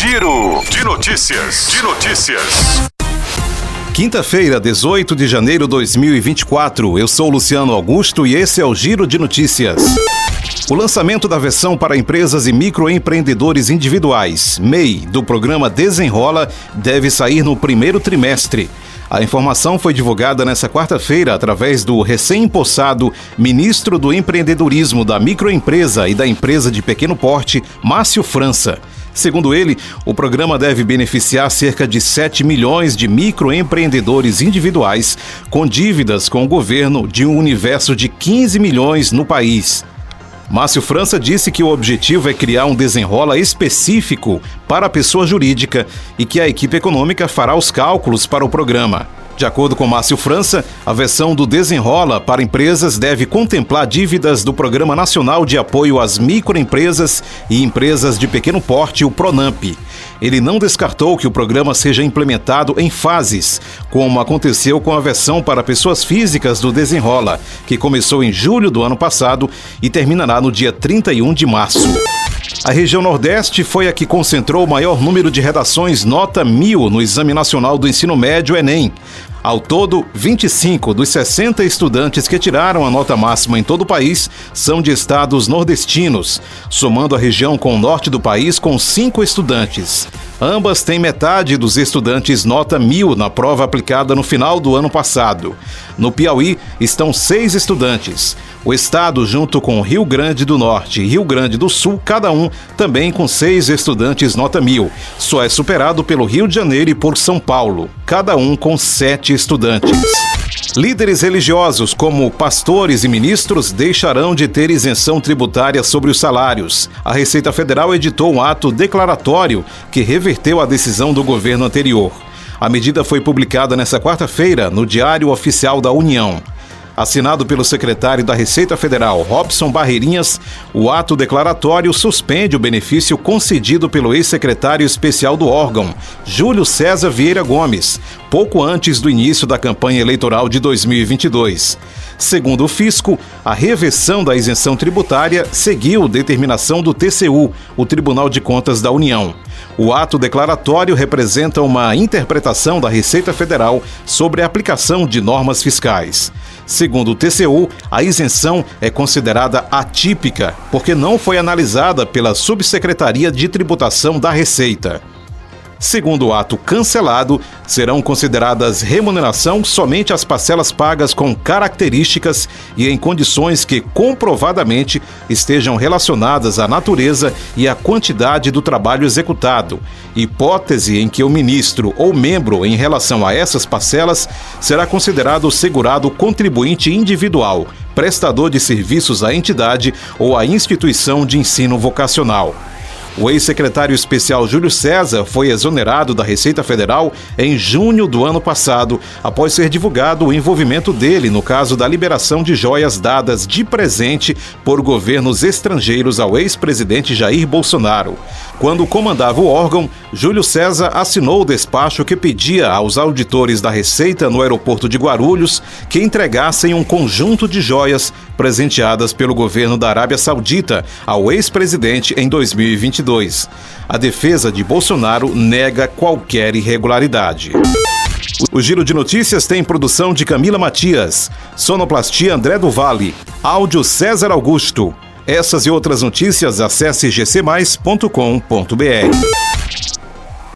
Giro de notícias. De notícias. Quinta-feira, 18 de janeiro de 2024. Eu sou Luciano Augusto e esse é o Giro de Notícias. O lançamento da versão para empresas e microempreendedores individuais, MEI, do programa Desenrola, deve sair no primeiro trimestre. A informação foi divulgada nesta quarta-feira através do recém-impossado ministro do Empreendedorismo da Microempresa e da Empresa de Pequeno Porte, Márcio França. Segundo ele, o programa deve beneficiar cerca de 7 milhões de microempreendedores individuais com dívidas com o governo de um universo de 15 milhões no país. Márcio França disse que o objetivo é criar um desenrola específico para a pessoa jurídica e que a equipe econômica fará os cálculos para o programa. De acordo com Márcio França, a versão do Desenrola para empresas deve contemplar dívidas do Programa Nacional de Apoio às Microempresas e Empresas de Pequeno Porte, o PRONAMP. Ele não descartou que o programa seja implementado em fases, como aconteceu com a versão para pessoas físicas do Desenrola, que começou em julho do ano passado e terminará no dia 31 de março. A região Nordeste foi a que concentrou o maior número de redações nota mil no Exame Nacional do Ensino Médio Enem. Ao todo, 25 dos 60 estudantes que tiraram a nota máxima em todo o país são de estados nordestinos, somando a região com o norte do país com cinco estudantes. Ambas têm metade dos estudantes nota mil na prova aplicada no final do ano passado. No Piauí estão seis estudantes. O estado, junto com Rio Grande do Norte e Rio Grande do Sul, cada um também com seis estudantes nota mil. Só é superado pelo Rio de Janeiro e por São Paulo, cada um com sete estudantes. Líderes religiosos, como pastores e ministros, deixarão de ter isenção tributária sobre os salários. A Receita Federal editou um ato declaratório que reverteu a decisão do governo anterior. A medida foi publicada nesta quarta-feira no Diário Oficial da União. Assinado pelo secretário da Receita Federal, Robson Barreirinhas, o ato declaratório suspende o benefício concedido pelo ex-secretário especial do órgão, Júlio César Vieira Gomes, pouco antes do início da campanha eleitoral de 2022. Segundo o fisco, a reversão da isenção tributária seguiu determinação do TCU, o Tribunal de Contas da União. O ato declaratório representa uma interpretação da Receita Federal sobre a aplicação de normas fiscais. Segundo o TCU, a isenção é considerada atípica porque não foi analisada pela Subsecretaria de Tributação da Receita. Segundo o ato cancelado, serão consideradas remuneração somente as parcelas pagas com características e em condições que comprovadamente estejam relacionadas à natureza e à quantidade do trabalho executado, hipótese em que o ministro ou membro em relação a essas parcelas será considerado segurado contribuinte individual, prestador de serviços à entidade ou à instituição de ensino vocacional. O ex-secretário especial Júlio César foi exonerado da Receita Federal em junho do ano passado, após ser divulgado o envolvimento dele no caso da liberação de joias dadas de presente por governos estrangeiros ao ex-presidente Jair Bolsonaro. Quando comandava o órgão, Júlio César assinou o despacho que pedia aos auditores da Receita no aeroporto de Guarulhos que entregassem um conjunto de joias presenteadas pelo governo da Arábia Saudita ao ex-presidente em 2022. A defesa de Bolsonaro nega qualquer irregularidade. O Giro de Notícias tem produção de Camila Matias, sonoplastia André do Vale, áudio César Augusto. Essas e outras notícias acesse gcmais.com.br.